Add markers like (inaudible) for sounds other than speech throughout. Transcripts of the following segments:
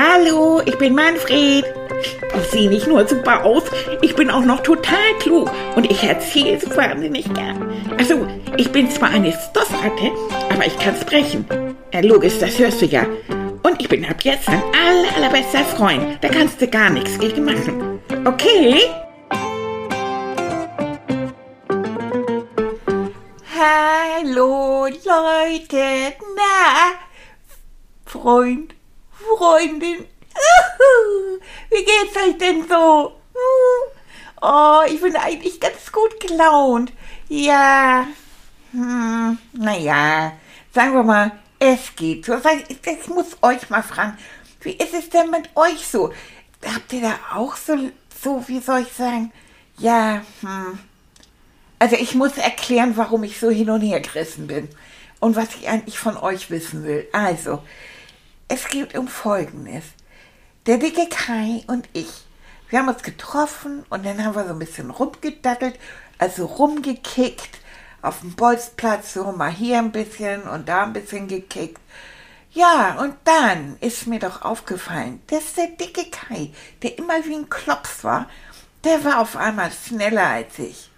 Hallo, ich bin Manfred. Ich sehe nicht nur super aus, ich bin auch noch total klug und ich erzähle es wahnsinnig gern. Also, ich bin zwar eine Stoffratte, aber ich kann sprechen. Ja, logisch, das hörst du ja. Und ich bin ab jetzt dein aller, allerbester Freund. Da kannst du gar nichts gegen machen. Okay? Hallo, Leute. Na, Freund, Freundin. (laughs) Wie geht's euch denn so? Oh, ich bin eigentlich ganz gut gelaunt. Ja, hm, naja, sagen wir mal, es geht so. Ich muss euch mal fragen, wie ist es denn mit euch so? Habt ihr da auch so, so wie soll ich sagen, ja, hm. Also ich muss erklären, warum ich so hin und her gerissen bin und was ich eigentlich von euch wissen will. Also, es geht um Folgendes. Der dicke Kai und ich, wir haben uns getroffen und dann haben wir so ein bisschen rumgedattelt, also rumgekickt auf dem Bolzplatz, so mal hier ein bisschen und da ein bisschen gekickt. Ja, und dann ist mir doch aufgefallen, dass der dicke Kai, der immer wie ein Klops war, der war auf einmal schneller als ich.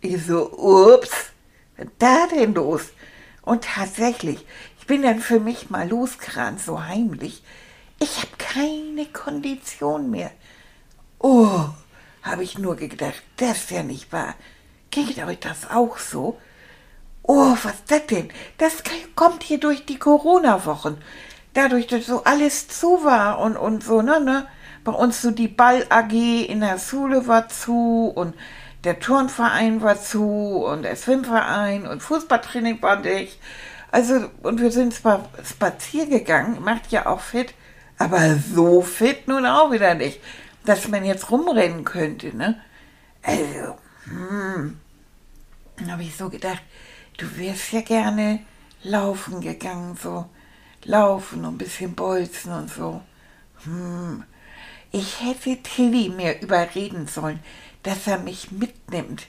Ich so, ups, was da denn los? Und tatsächlich, ich bin dann für mich mal losgerannt, so heimlich. Ich habe keine Kondition mehr. Oh, habe ich nur gedacht, das ist ja nicht wahr. Geht euch das auch so? Oh, was ist das denn? Das kommt hier durch die Corona-Wochen. Dadurch, dass so alles zu war und, und so, ne, ne? Bei uns so die Ball-AG in der Schule war zu und der Turnverein war zu und der Schwimmverein und Fußballtraining war nicht. Also, und wir sind zwar spazieren gegangen, macht ja auch fit, aber so fit nun auch wieder nicht, dass man jetzt rumrennen könnte, ne? Also, hm, dann habe ich so gedacht, du wärst ja gerne laufen gegangen, so laufen und ein bisschen bolzen und so. Hm, ich hätte Tilly mir überreden sollen, dass er mich mitnimmt.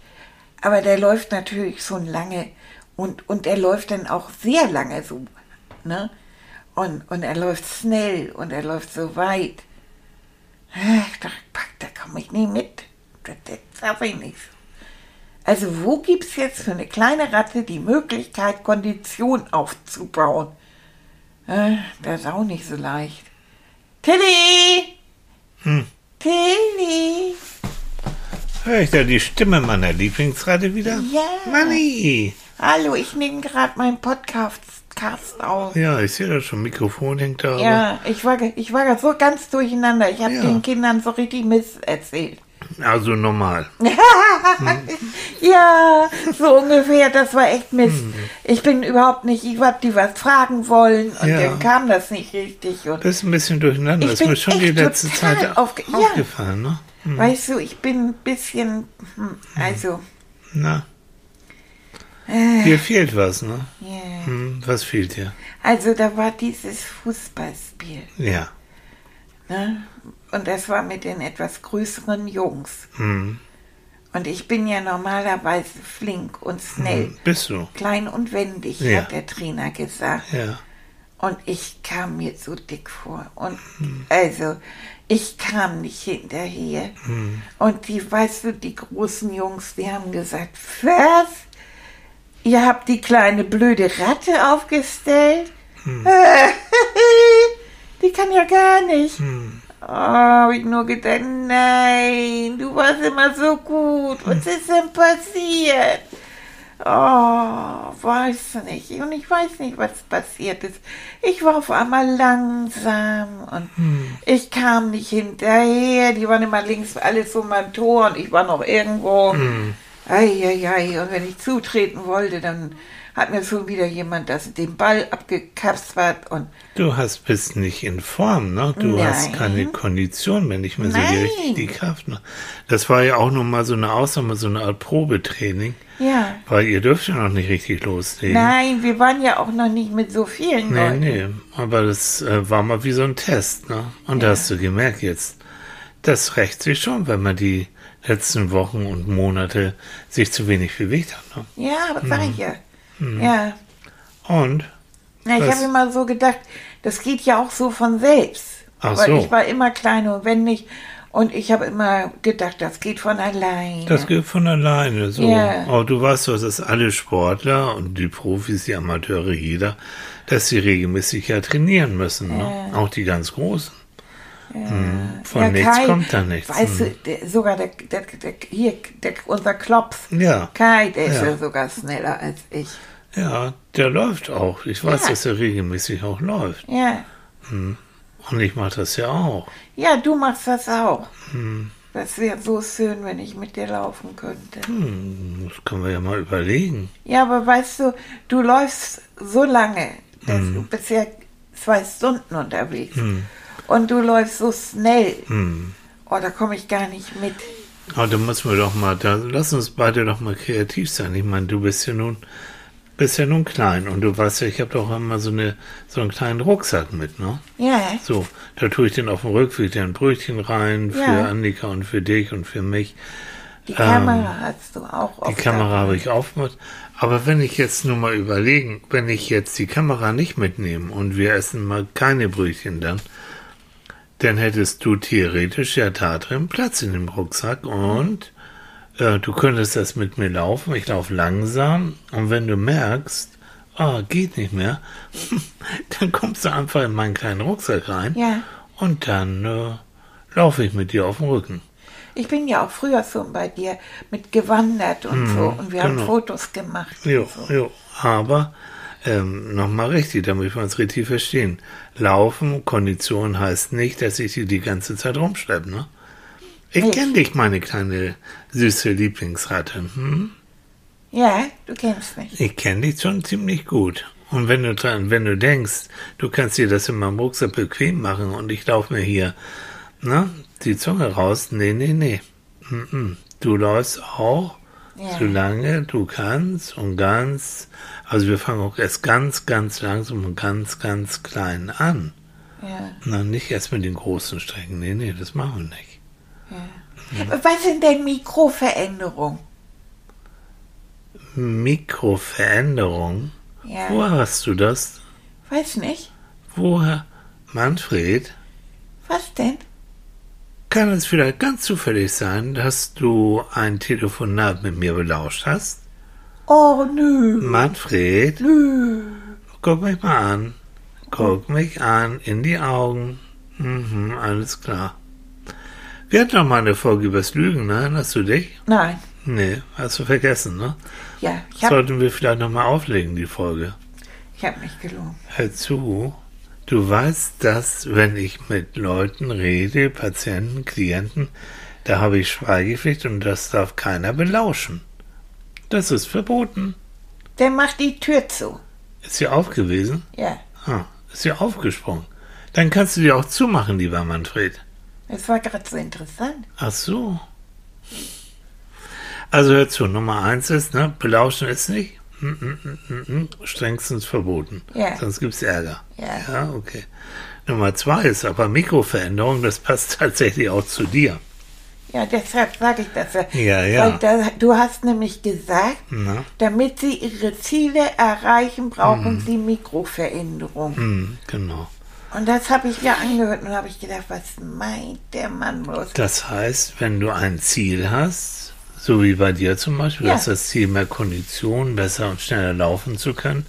Aber der läuft natürlich schon lange und, und er läuft dann auch sehr lange so. Ne? Und, und er läuft schnell und er läuft so weit. Ach, da, da komme ich nie mit. Das, das schaffe ich nicht. Also wo gibt es jetzt für eine kleine Ratte die Möglichkeit, Kondition aufzubauen? Äh, das ist auch nicht so leicht. Tilly! Hm. Hör ich da die Stimme meiner Lieblingsratte wieder? Ja. Manni! Hallo, ich nehme gerade meinen Podcast auf. Ja, ich sehe da schon, Mikrofon hängt da. Ja, ich war, ich war so ganz durcheinander. Ich habe Ja. den Kindern so richtig Mist erzählt. Also normal. (laughs) Ja, so ungefähr, das war echt Mist. Ich bin überhaupt nicht, ich hab die was fragen wollen und Ja. dann kam das nicht richtig. Und Das ist ein bisschen durcheinander. Ich Das ist bin mir schon die echt letzte total Zeit aufge- ja. aufgefallen, ne? Weißt du, ich bin ein bisschen, hm, also, Na, äh, dir fehlt was, ne? ja. Hm, was fehlt dir? also da war dieses Fußballspiel. Ja. Ne? Und das war mit den etwas größeren Jungs. Hm. Und ich bin ja normalerweise flink und schnell. Hm. Bist du? Klein und wendig, Ja. hat der Trainer gesagt. Ja. Und ich kam mir so dick vor. Und also, ich kam nicht hinterher. Und die, weißt du, die großen Jungs, die haben gesagt, was? Ihr habt die kleine blöde Ratte aufgestellt? (laughs) die kann ja gar nicht. Oh, hab ich nur gedacht, nein, du warst immer so gut. Was ist denn passiert? Oh, weiß nicht. Und ich weiß nicht, was passiert ist. Ich war auf einmal langsam und ich kam nicht hinterher. Die waren immer links alles so mein Tor und ich war noch irgendwo. Eieiei. Und wenn ich zutreten wollte, dann hat mir schon wieder jemand das, den Ball abgekapselt und Du hast bist nicht in Form, ne? Du hast Nein. keine Kondition mehr, nicht mehr so die, die Kraft. Ne? Das war ja auch noch mal so eine Ausnahme, so eine Art Probetraining, ja. weil ihr dürft ja noch nicht richtig loslegen. Nein, wir waren ja auch noch nicht mit so vielen Nee, Leuten. nee, aber das äh, war mal wie so ein Test, ne? Und da hast du gemerkt jetzt, das rächt sich schon, wenn man die letzten Wochen und Monate sich zu wenig bewegt hat, ne? Ja, das sag ich ja. Ja. Und? Na, ich habe immer so gedacht, das geht ja auch so von selbst. Ach Weil so. ich war immer klein und wenn nicht. Und ich habe immer gedacht, das geht von alleine. Das geht von alleine so. Ja. Aber du weißt doch, dass alle Sportler und die Profis, die Amateure, jeder, dass sie regelmäßig ja trainieren müssen. Ne? Auch die ganz Großen. Hm. Von Ja, nichts Kai, kommt da nichts. Weißt Hm. du, der, sogar der, der, der, hier, unser Klops. Ja. Kai, der ist Ja. ja sogar schneller als ich. Ja, der läuft auch. Ich weiß, Ja. dass er regelmäßig auch läuft. Ja. Und ich mache das ja auch. Ja, du machst das auch. Hm. Das wäre so schön, wenn ich mit dir laufen könnte. Hm, das können wir ja mal überlegen. Ja, aber weißt du, du läufst so lange, dass Hm. du bist ja zwei Stunden unterwegs. Und du läufst so schnell. Hm. Oh, da komme ich gar nicht mit. Aber da müssen wir doch mal, da, lass uns beide doch mal kreativ sein. Ich meine, du bist ja nun, bist ja nun klein und du weißt ja, ich habe doch immer so eine, so einen kleinen Rucksack mit, ne? Ja, So, da tue ich den auf dem Rückweg ein Brötchen rein für Ja. Annika und für dich und für mich. die Kamera hast du auch Ähm, Die Kamera habe ich aufgemacht. Aber wenn ich jetzt nur mal überlegen, wenn ich jetzt die Kamera nicht mitnehme und wir essen mal keine Brötchen dann, dann hättest du theoretisch ja da drin Platz in dem Rucksack und äh, du könntest das mit mir laufen. Ich laufe langsam und wenn du merkst, ah, geht nicht mehr, (laughs) dann kommst du einfach in meinen kleinen Rucksack rein Ja, und dann äh, laufe ich mit dir auf dem Rücken. ich bin ja auch früher schon bei dir mit gewandert und so. Und wir haben genau. Fotos gemacht. Jo, so. jo. Aber ähm, nochmal richtig, damit wir uns richtig verstehen. Laufen, Kondition heißt nicht, dass ich die die ganze Zeit rumschleppe, ne? Ich kenne dich, meine kleine süße Lieblingsratte. Hm? Ja, du kennst mich. Ich kenne dich schon ziemlich gut. Und wenn du dran, wenn du denkst, du kannst dir das in meinem Rucksack bequem machen und ich laufe mir hier, ne, die Zunge raus, nee, nee, nee. Mm -mm. Du läufst auch, Ja. solange du kannst und ganz, also wir fangen auch erst ganz, ganz langsam und ganz, ganz klein an. Ja. Na, nicht erst mit den großen Strecken. Nee, nee, das machen wir nicht. Was sind denn Mikroveränderungen? Mikroveränderung. Ja, Woher hast du das? weiß nicht. Woher? Manfred? Was denn? Kann es vielleicht ganz zufällig sein, dass du ein Telefonat mit mir belauscht hast? Oh, nö, Manfred, nö. guck mich mal an. Guck mich an, in die Augen. Mhm, alles klar. Wir hatten noch mal eine Folge übers Lügen, ne? Erinnerst du dich? Nein. Nee, hast du vergessen, ne? Ja, ich habe Sollten wir vielleicht noch mal auflegen, die Folge. ich hab mich gelogen. Hör zu, du weißt, dass wenn ich mit Leuten rede, Patienten, Klienten, da habe ich Schweigepflicht und das darf keiner belauschen. Das ist verboten. Der macht die Tür zu. Ist sie aufgewesen? Ja, Ah, ist sie aufgesprungen. Dann kannst du die auch zumachen, lieber Manfred. Das war gerade so interessant. Ach so. Also hör zu, Nummer eins ist, ne, belauschen ist nicht. Mm, mm, mm, strengstens verboten. Ja. Sonst gibt's Ärger. Ja. Ja, okay. Nummer zwei ist aber Mikroveränderung, das passt (laughs) tatsächlich auch zu dir. Ja, deshalb sage ich das ja. Ja, ja. Da, du hast nämlich gesagt, Na? damit sie ihre Ziele erreichen, brauchen sie Mikroveränderungen. Hm, genau. Und das habe ich mir angehört und habe ich gedacht, was meint der Mann bloß? Das heißt, wenn du ein Ziel hast, so wie bei dir zum Beispiel, Ja. du hast das Ziel, mehr Kondition, besser und schneller laufen zu können,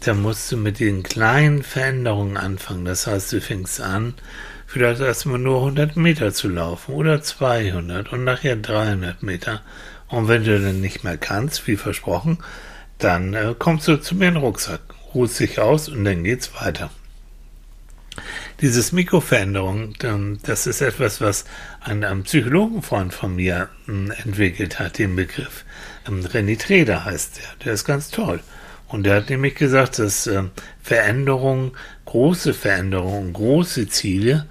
dann musst du mit den kleinen Veränderungen anfangen. Das heißt, du fängst an, vielleicht erstmal nur 100 Meter zu laufen oder 200 und nachher 300 Meter. Und wenn du dann nicht mehr kannst, wie versprochen, dann äh, kommst du zu mir in den Rucksack, ruhst dich aus und dann geht's weiter. Dieses Mikroveränderung, ähm, das ist etwas, was ein, ein Psychologenfreund von mir ähm, entwickelt hat, den Begriff. Ähm, René Treder heißt der. Der ist ganz toll. Und der hat nämlich gesagt, dass Veränderungen, große Veränderungen, große Ziele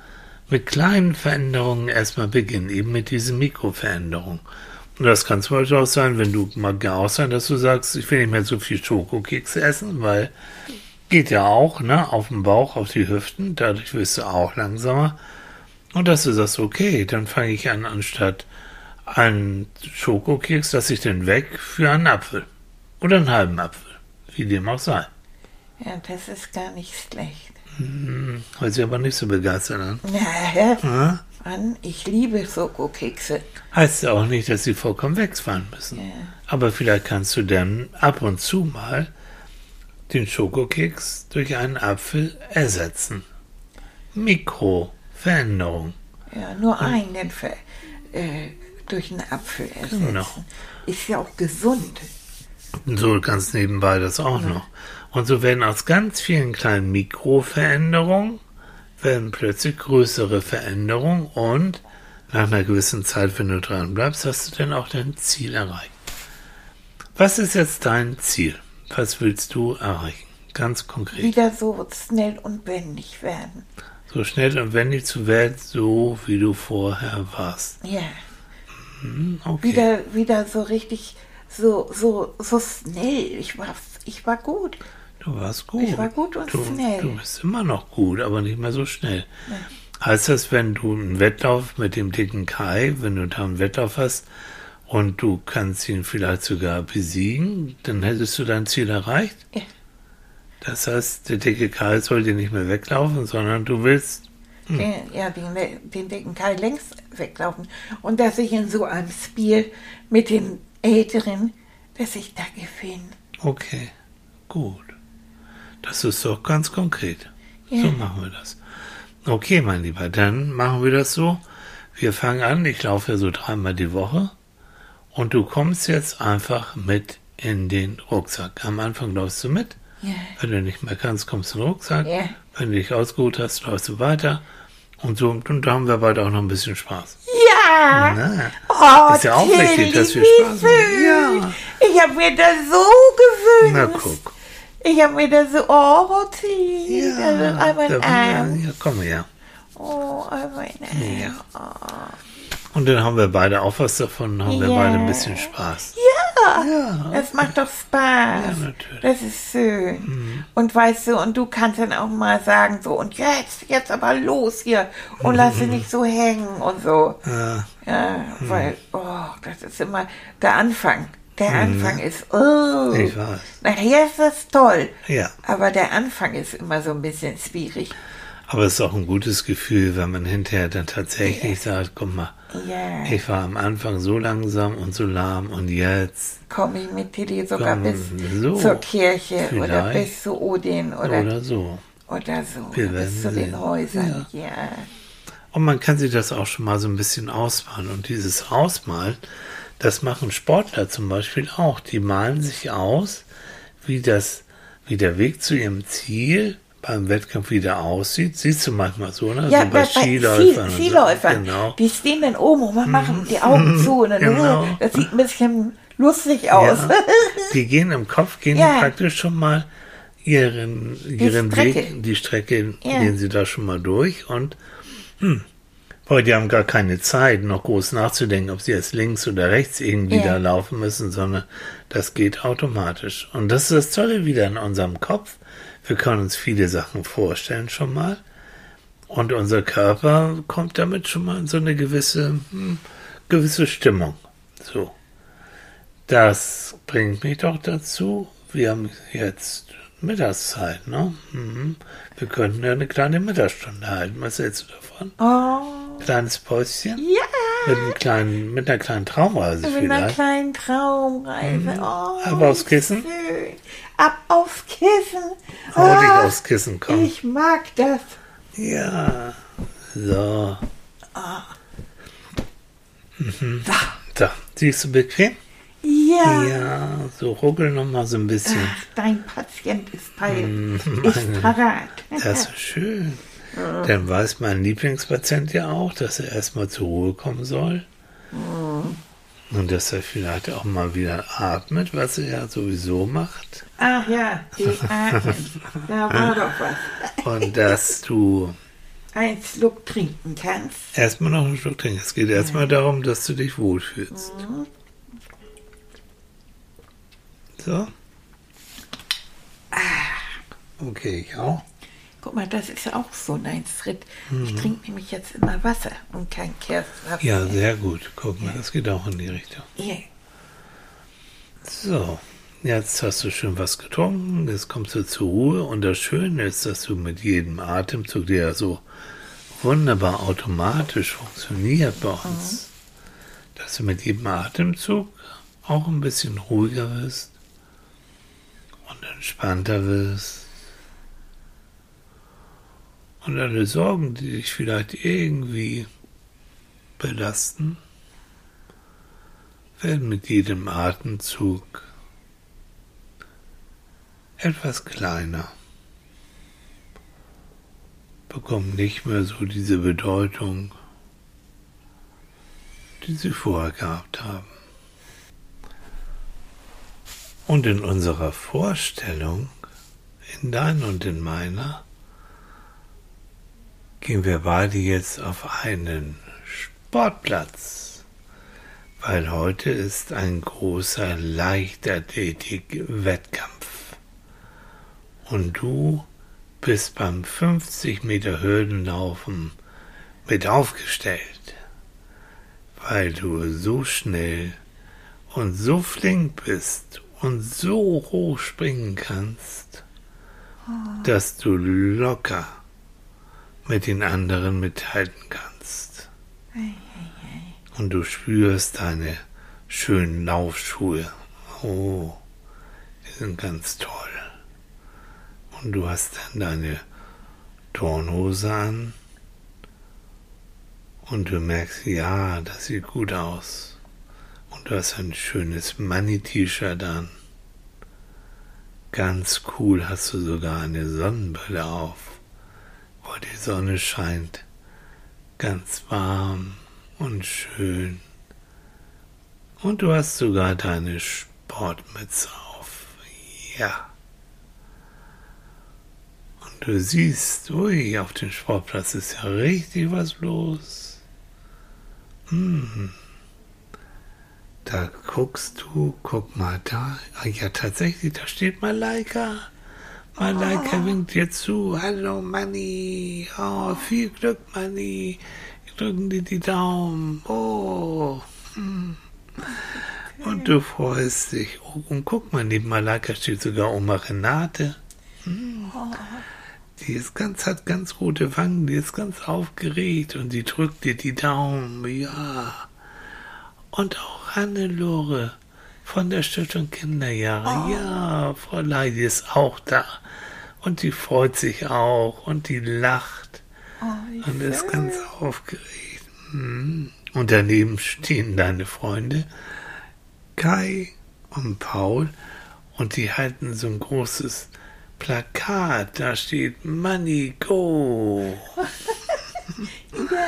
mit kleinen Veränderungen erstmal beginnen, eben mit diesen Mikroveränderungen. Und das kann zum Beispiel auch sein, wenn du mal auch sein, dass du sagst, ich will nicht mehr so viel Schokokekse essen, weil geht ja auch, ne, auf den Bauch, auf die Hüften, dadurch wirst du auch langsamer. Und dass du sagst, okay, dann fange ich an, anstatt einen Schokokeks, dass ich den weg für einen Apfel. Oder einen halben Apfel. Wie dem auch sei. Ja, das ist gar nicht schlecht. Hm, hört sich aber nicht so begeistert an. Na, Hm? Mann, ich liebe Schokokekse. Heißt ja auch nicht, dass sie vollkommen wegfallen müssen. Ja. Aber vielleicht kannst du dann ab und zu mal den Schokokeks durch einen Apfel ersetzen. Mikroveränderung. Ja, nur einen Ver äh, durch einen Apfel ersetzen. Genau. Ist ja auch gesund. So ganz nebenbei das auch noch. Und so werden aus ganz vielen kleinen Mikroveränderungen werden plötzlich größere Veränderungen und nach einer gewissen Zeit, wenn du dran bleibst, hast du dann auch dein Ziel erreicht. Was ist jetzt dein Ziel? Was willst du erreichen? Ganz konkret. Wieder so schnell und wendig werden. So schnell und wendig zu werden, so wie du vorher warst. Ja. Hm, Okay. Wieder, wieder so richtig, so, so, so schnell. Ich war, ich war gut. Du warst gut. Ich war gut und du, schnell. Du bist immer noch gut, aber nicht mehr so schnell. Heißt das, wenn du einen Wettlauf mit dem dicken Kai, wenn du da einen Wettlauf hast und du kannst ihn vielleicht sogar besiegen, dann hättest du dein Ziel erreicht? Ja. Das heißt, der dicke Kai soll dir nicht mehr weglaufen, sondern du willst. Den, ja, den, den dicken Kai längst weglaufen. Und dass ich in so einem Spiel mit den Älteren, dass ich da gewinne. Okay, gut. Das ist doch ganz konkret. Ja. So machen wir das. Okay, mein Lieber, dann machen wir das so. Wir fangen an. Ich laufe ja so dreimal die Woche. Und du kommst jetzt einfach mit in den Rucksack. Am Anfang läufst du mit. Ja. Wenn du nicht mehr kannst, kommst du in den Rucksack. Ja. Wenn du dich ausgeruht hast, läufst du weiter. Und so, und da haben wir beide auch noch ein bisschen Spaß. Ja! Na, Oh, ist ja auch Tilly, wichtig, dass wir Spaß haben. Ja. Ich habe mir das so Na gewünscht. guck. Ich habe mir das so, oh, Tilly, das ist einmal da, ein ja, Arm. ja, komm her. Oh, einmal ein Ja. Arm. Und dann haben wir beide auch was davon, haben wir Ja. beide ein bisschen Spaß. Ja, Ja. das macht doch Spaß. Ja, natürlich. Das ist schön. Und weißt du, und du kannst dann auch mal sagen, so, und jetzt, jetzt aber los hier und lass sie nicht so hängen und so. Ja, Ja, weil, oh, das ist immer der Anfang. Der Anfang ist, oh. ich weiß. Nachher ist das toll. Ja. Aber der Anfang ist immer so ein bisschen schwierig. Aber es ist auch ein gutes Gefühl, wenn man hinterher dann tatsächlich sagt, guck mal, Ja. ich war am Anfang so langsam und so lahm und jetzt Komme ich mit Tilly sogar bis so, zur Kirche oder bis zu Odin oder, oder, oder so. so. Wir oder bis zu den. Häusern. Ja. Und man kann sich das auch schon mal so ein bisschen ausmalen. Und dieses Ausmalen, das machen Sportler zum Beispiel auch. Die malen sich aus, wie das, wie der Weg zu ihrem Ziel beim Wettkampf wieder aussieht. Siehst du manchmal so, ne? Ja, so bei bei Skiläufern. Ski- und so. Skiläufern. Genau. Die stehen dann oben und machen die Augen (laughs) zu. Und dann, Genau. oh, das sieht ein bisschen lustig aus. Ja. (laughs) Die gehen im Kopf, gehen Ja. die praktisch schon mal ihren, ihren Strecke. Weg, die Strecke Ja. gehen sie da schon mal durch und hm, boah, die haben gar keine Zeit, noch groß nachzudenken, ob sie jetzt links oder rechts irgendwie Ja. da laufen müssen, sondern das geht automatisch. Und das ist das Tolle wieder in unserem Kopf. Wir können uns viele Sachen vorstellen schon mal. Und unser Körper kommt damit schon mal in so eine gewisse, hm, gewisse Stimmung. So. Das bringt mich doch dazu. Wir haben jetzt Mittagszeit, ne? Mhm. Wir könnten ja eine kleine Mittagsstunde halten. Was hältst du davon? Oh, Kleines Päuschen? ja. Mit, einem kleinen, mit einer kleinen Traumreise Mit einer vielleicht. kleinen Traumreise. Oh, Ab aufs Kissen? Schön. Ab aufs Kissen. Dich Ah, aufs Kissen, komm. Ich mag das. Ja. So. Mhm. Da. Siehst du bequem? Ja. Ja, so ruckel noch mal so ein bisschen. Ach, dein Patient ist, bei, Mhm, ist (laughs) parat. Das ist schön. Dann weiß mein Lieblingspatient ja auch, dass er erstmal zur Ruhe kommen soll. Und dass er vielleicht auch mal wieder atmet, was er ja sowieso macht. Ach ja, die Atmen. Da war doch was. Und dass du Ein Schluck trinken kannst. erstmal noch einen Schluck trinkst. Es geht erstmal darum, dass du dich wohlfühlst. So. Okay, ich auch. Guck mal, das ist auch so ein Schritt. Ich trinke nämlich jetzt immer Wasser und kein Kerswasser. Mhm. Ja, sehr gut. Guck mal, das geht auch in die Richtung. Ja. So, Jetzt hast du schön was getrunken, jetzt kommst du zur Ruhe und das Schöne ist, dass du mit jedem Atemzug, der ja so wunderbar automatisch funktioniert bei uns, dass du mit jedem Atemzug auch ein bisschen ruhiger wirst und entspannter wirst. Und alle Sorgen, die dich vielleicht irgendwie belasten, werden mit jedem Atemzug etwas kleiner, bekommen nicht mehr so diese Bedeutung, die sie vorher gehabt haben. Und in unserer Vorstellung, in deiner und in meiner, gehen wir beide jetzt auf einen Sportplatz, weil heute ist ein großer Leichtathletik-Wettkampf. Und du bist beim 50 Meter Hürdenlaufen mit aufgestellt, weil du so schnell und so flink bist und so hoch springen kannst, oh. dass du locker mit den anderen mithalten kannst. Und du spürst deine schönen Laufschuhe. Oh, die sind ganz toll. Und du hast dann deine Turnhose an. Und du merkst, ja, das sieht gut aus. Und du hast ein schönes Money-T-Shirt an. Ganz cool hast du sogar eine Sonnenbrille auf wo die Sonne scheint, ganz warm und schön. Und du hast sogar deine Sportmütze auf. Ja. Und du siehst, ui, auf dem Sportplatz ist ja richtig was los. Hm. Da guckst du, guck mal da. Ah, ja, tatsächlich, da steht Malaika. Malaika oh. winkt dir zu. Hallo Manni. Oh, viel Glück, Manni. Drücken dir die Daumen. Oh. Hm. Und du freust dich. Oh, und guck mal, neben Malaika steht sogar Oma Renate. Hm. Die ist ganz, hat ganz rote Wangen, die ist ganz aufgeregt und die drückt dir die Daumen. Ja. Und auch Hannelore von der Stiftung Kinderjahre. Oh. Ja, Frau Leidi ist auch da. Und die freut sich auch und die lacht oh, und ist ganz aufgeregt. Hm. Und daneben stehen deine Freunde Kai und Paul und die halten so ein großes Plakat. Da steht Money Go. (laughs) ja.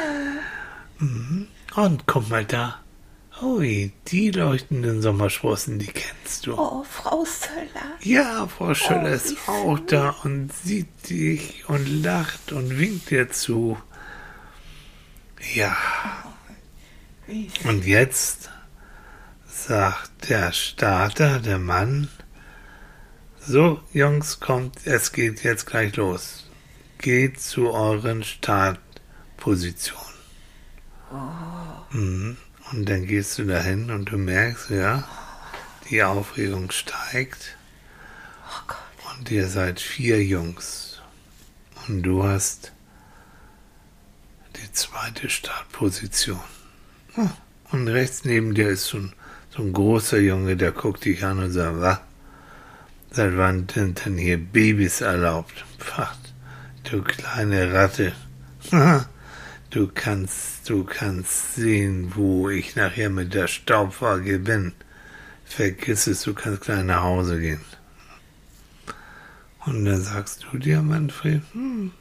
Mhm. Und guck mal da. Ui, die leuchtenden Sommersprossen, die kennst du. Oh, Frau Söller. Ja, Frau Schöller oh, ist auch schön. da und sieht dich und lacht und winkt dir zu. Ja. Oh, und jetzt sagt der Starter, der Mann, so, Jungs, kommt, es geht jetzt gleich los. Geht zu euren Startpositionen. Oh. Mhm. Und dann gehst du dahin und du merkst, ja, die Aufregung steigt. Oh und ihr seid vier Jungs. Und du hast die zweite Startposition. Und rechts neben dir ist so ein, so ein großer Junge, der guckt dich an und sagt, was? Seit wann sind denn hier Babys erlaubt? Pfach, du kleine Ratte. (laughs) Du kannst, du kannst sehen, wo ich nachher mit der Staubwaage bin. Vergiss es, du kannst gleich nach Hause gehen. Und dann sagst du dir, Manfred, hm,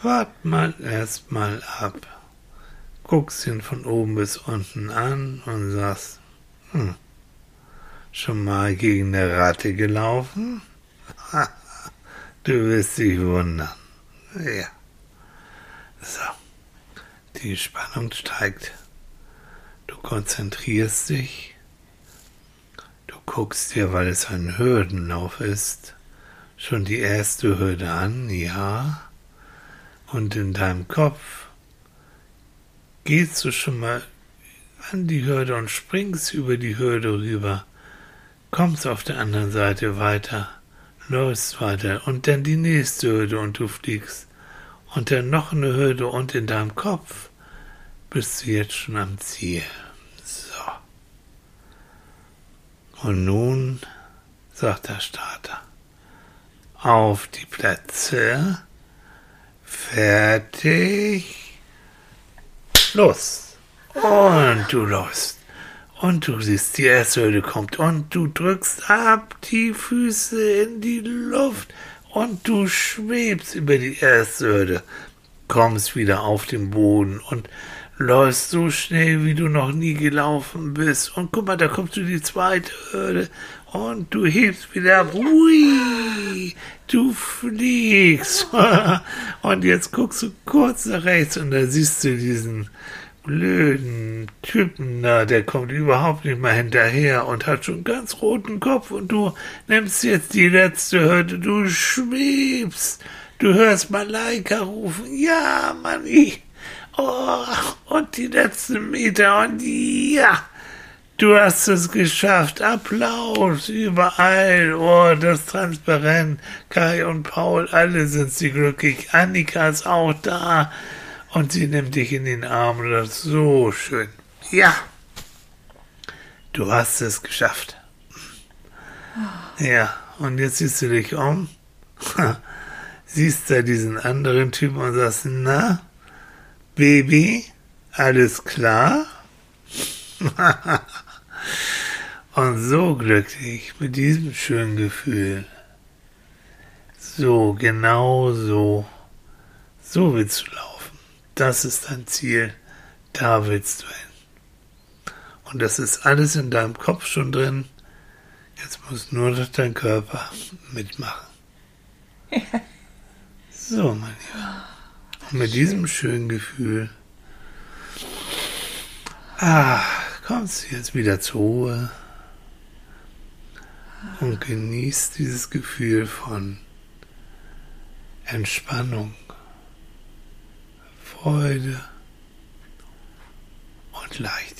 wart mal erst mal ab. Guckst ihn von oben bis unten an und sagst, hm, schon mal gegen eine Ratte gelaufen? (laughs) du wirst dich wundern. Ja. So. Die Spannung steigt. Du konzentrierst dich. Du guckst dir, weil es ein Hürdenlauf ist, schon die erste Hürde an, ja. Und in deinem Kopf gehst du schon mal an die Hürde und springst über die Hürde rüber. kommst auf der anderen Seite weiter, läufst weiter und dann die nächste Hürde und du fliegst. Und dann noch eine Hürde und in deinem Kopf bist du jetzt schon am Ziel. So. Und nun, sagt der Starter, auf die Plätze, fertig, los. Und du läufst. Und du siehst, die erste Hürde kommt. Und du drückst ab die Füße in die Luft. Und du schwebst über die erste Hürde. Kommst wieder auf den Boden und läufst so schnell, wie du noch nie gelaufen bist. Und guck mal, da kommst du die zweite Hürde. Und du hebst wieder. Hui, du fliegst. (laughs) und jetzt guckst du kurz nach rechts und da siehst du diesen blöden Typen da, der kommt überhaupt nicht mehr hinterher und hat schon ganz roten Kopf und du nimmst jetzt die letzte Hürde, du schwebst, du hörst Malaika rufen, ja, Manni, oh, und die letzten Meter. Und ja, du hast es geschafft, Applaus überall, oh, das Transparent, Kai und Paul, alle sind sie glücklich, Annika ist auch da, und sie nimmt dich in den Arm. Das ist so schön. Ja, du hast es geschafft. Ja, und jetzt siehst du dich um, (laughs) siehst da diesen anderen Typen und sagst, na, Baby, alles klar? (laughs) und so glücklich mit diesem schönen Gefühl. So, genau so. So willst du laufen. Das ist dein Ziel, da willst du hin. Und das ist alles in deinem Kopf schon drin. Jetzt muss nur noch dein Körper mitmachen. (laughs) So, mein Lieber. Und mit diesem schönen Gefühl ah, kommst du jetzt wieder zur Ruhe und genießt dieses Gefühl von Entspannung. Freude und. Ach.